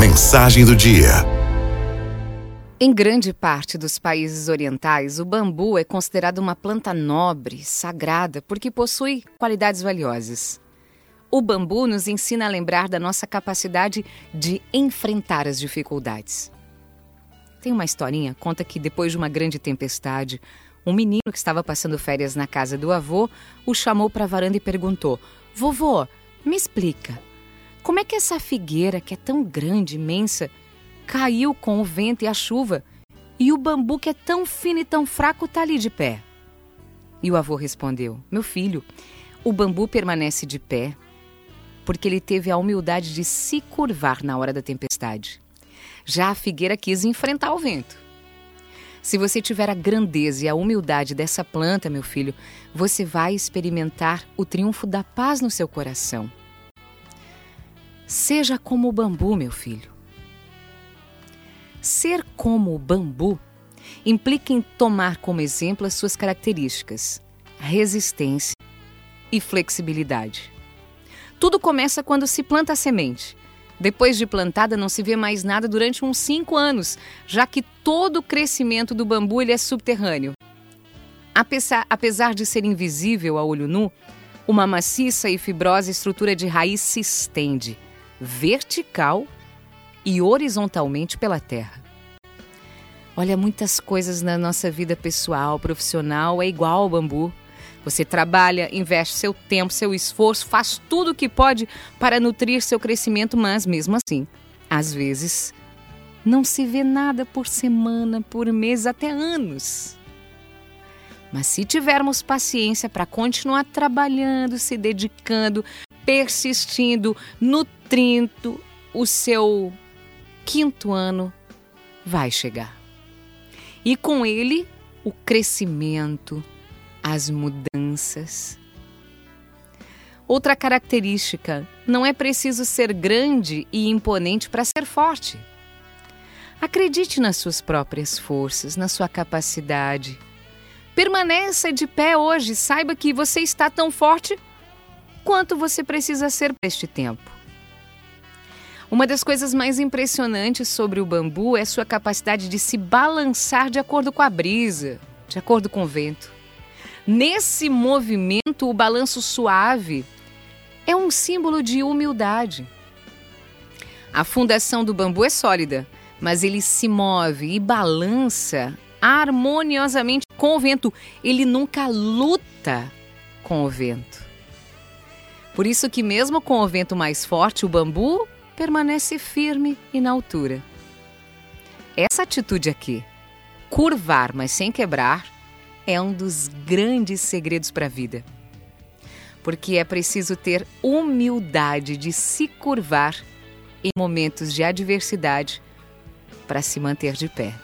mensagem do dia. Em grande parte dos países orientais, o bambu é considerado uma planta nobre, sagrada, porque possui qualidades valiosas. O bambu nos ensina a lembrar da nossa capacidade de enfrentar as dificuldades. Tem uma historinha, conta que depois de uma grande tempestade, um menino que estava passando férias na casa do avô o chamou para a varanda e perguntou: Vovô, me explica, como é que essa figueira, que é tão grande, imensa, caiu com o vento e a chuva, e o bambu, que é tão fino e tão fraco, está ali de pé? E o avô respondeu: Meu filho, o bambu permanece de pé porque ele teve a humildade de se curvar na hora da tempestade. Já a figueira quis enfrentar o vento. Se você tiver a grandeza e a humildade dessa planta, meu filho, você vai experimentar o triunfo da paz no seu coração. Seja como o bambu, meu filho. Ser como o bambu implica em tomar como exemplo as suas características, resistência e flexibilidade. Tudo começa quando se planta a semente. Depois de plantada, não se vê mais nada durante uns cinco anos, já que todo o crescimento do bambu ele é subterrâneo. Apesar, apesar de ser invisível a olho nu, uma maciça e fibrosa estrutura de raiz se estende, vertical e horizontalmente pela terra. Olha, muitas coisas na nossa vida pessoal, profissional é igual ao bambu. Você trabalha, investe seu tempo, seu esforço, faz tudo o que pode para nutrir seu crescimento, mas mesmo assim, às vezes, não se vê nada por semana, por mês, até anos. Mas se tivermos paciência para continuar trabalhando, se dedicando, persistindo, nutrindo, o seu quinto ano vai chegar. E com ele, o crescimento, as mudanças. Outra característica: não é preciso ser grande e imponente para ser forte. Acredite nas suas próprias forças, na sua capacidade. Permaneça de pé hoje, saiba que você está tão forte quanto você precisa ser para este tempo. Uma das coisas mais impressionantes sobre o bambu é sua capacidade de se balançar de acordo com a brisa, de acordo com o vento. Nesse movimento, o balanço suave é um símbolo de humildade. A fundação do bambu é sólida, mas ele se move e balança harmoniosamente com o vento. Ele nunca luta com o vento. Por isso que mesmo com o vento mais forte, o bambu permanece firme e na altura. Essa atitude aqui, curvar, mas sem quebrar, é um dos grandes segredos para a vida. Porque é preciso ter humildade de se curvar em momentos de adversidade para se manter de pé.